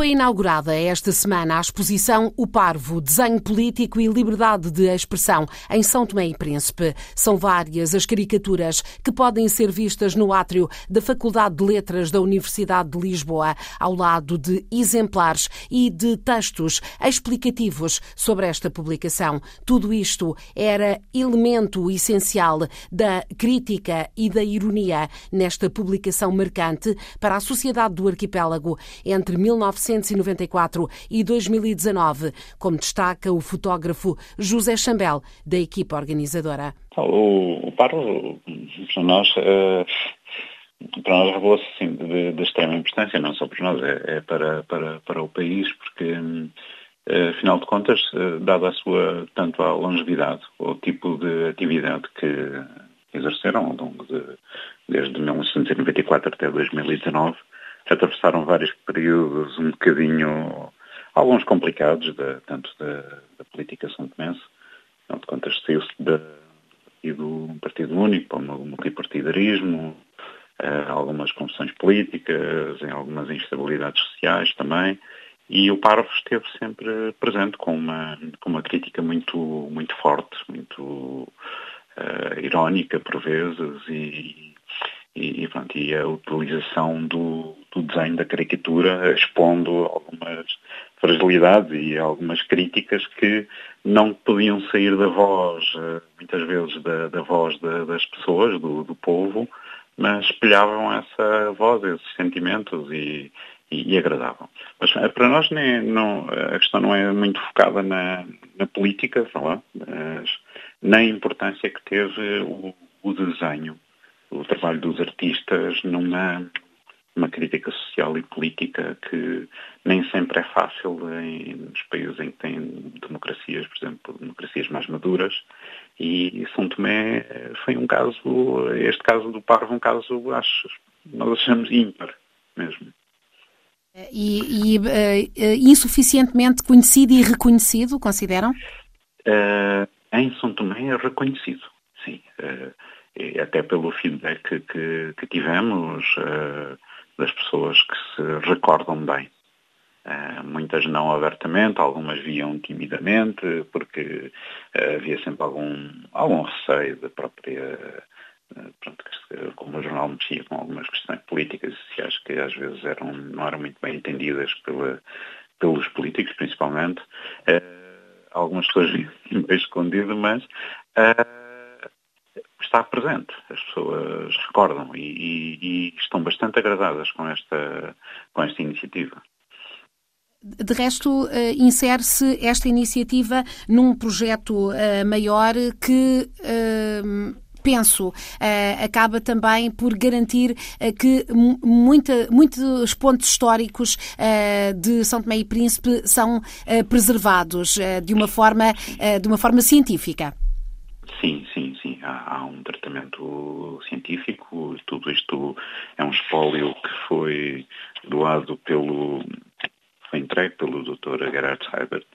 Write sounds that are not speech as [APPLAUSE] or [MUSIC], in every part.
Foi inaugurada esta semana a exposição O Parvo, Desenho Político e Liberdade de Expressão, em São Tomé e Príncipe. São várias as caricaturas que podem ser vistas no átrio da Faculdade de Letras da Universidade de Lisboa, ao lado de exemplares e de textos explicativos sobre esta publicação. Tudo isto era elemento essencial da crítica e da ironia nesta publicação marcante para a sociedade do arquipélago entre 19 1994 e 2019, como destaca o fotógrafo José Chambel, da equipa organizadora. O, o Parlo, para nós, uh, para nós revelou-se assim, de, de, extrema importância, não só para nós, é, é para, para, para o país, porque Uh, afinal de contas, uh, dada a sua, tanto a longevidade, o tipo de atividade que exerceram ao longo de, desde 1994 até 2019, atravessaram vários períodos um bocadinho, alguns complicados, de, tanto da, da política são tomense, de contas saiu-se do partido único para o multipartidarismo, uh, algumas confusões políticas, em algumas instabilidades sociais também, e o Parvo esteve sempre presente com uma, com uma crítica muito, muito forte, muito uh, irónica por vezes e, e, pronto, e a utilização do, do desenho da caricatura expondo algumas fragilidades e algumas críticas que não podiam sair da voz, eh, muitas vezes da, da voz da, das pessoas, do, do, povo, mas espelhavam essa voz, esses sentimentos e, e, e agradavam. Mas eh, para nós nem, não, a questão não é muito focada na, na política, mas na importância que teve o, o desenho o trabalho dos artistas numa uma crítica social e política que nem sempre é fácil em, nos países em que têm democracias, por exemplo, democracias mais maduras. E São Tomé foi um caso, este caso do Parvo, um caso, acho, nós achamos ímpar mesmo. E, e uh, insuficientemente conhecido e reconhecido, consideram? Uh, em São Tomé é reconhecido, sim. Uh, até pelo feedback que, que, que tivemos uh, das pessoas que se recordam bem. Uh, muitas não abertamente, algumas viam timidamente, porque uh, havia sempre algum, algum receio da própria. Pronto, como o jornal mexia com algumas questões políticas e sociais que às vezes eram, não eram muito bem entendidas pela, pelos políticos, principalmente. algumas pessoas viam [LAUGHS] bem escondido, mas está presente. As pessoas recordam e, e, e estão bastante agradadas com esta, com esta iniciativa. De resto, uh, insere-se esta iniciativa num projeto uh, maior que. Uh, penso, acaba também por garantir que muita, muitos pontos históricos de São Tomé e Príncipe são preservados de uma forma, de uma forma científica. Sim, sim. Há, um tratamento científico. Tudo isto é um espólio que foi doado pelo. foi entregue pelo Dr. Gerhard Seibert,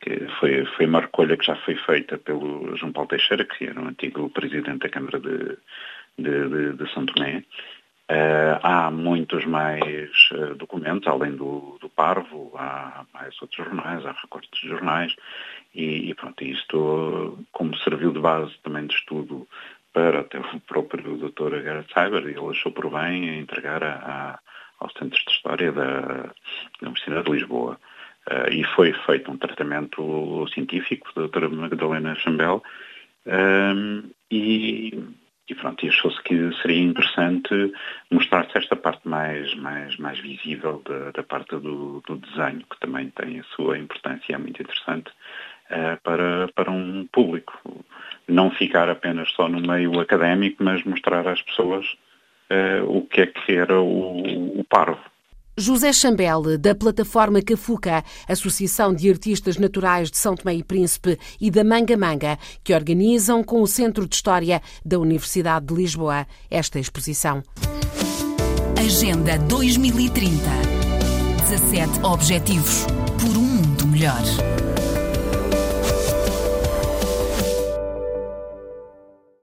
que foi, foi uma recolha que já foi feita pelo João Paulo Teixeira, que era o antigo presidente da Câmara de, de, de, de São Tomé. Uh, há muitos mais uh, documentos, além do, do, Parvo, há mais outros jornais, há recortes de jornais, e, e pronto, isto como serviu de base também de estudo para até o [LAUGHS] próprio Dr. Gerhard Cyber, ele achou por bem entregar a, a, aos Centros de História da, da Universidade de Lisboa. Uh, e foi feito um tratamento científico da doutora Magdalena Chambel, e e pronto, achou-se que seria interessante mostrar-se esta parte mais, mais, mais visível da, da parte do, do, desenho, que também tem a sua importância, é muito interessante, uh, para, para um público. Não ficar apenas só no meio académico, mas mostrar às pessoas uh, o que é que era o, o parvo. José Chambel, da plataforma Cafuca, Associação de Artistas Naturais de São Tomé e Príncipe e da Manga Manga, que organizam com o Centro de História da Universidade de Lisboa esta exposição. Agenda 2030. 17 Objetivos por um mundo melhor.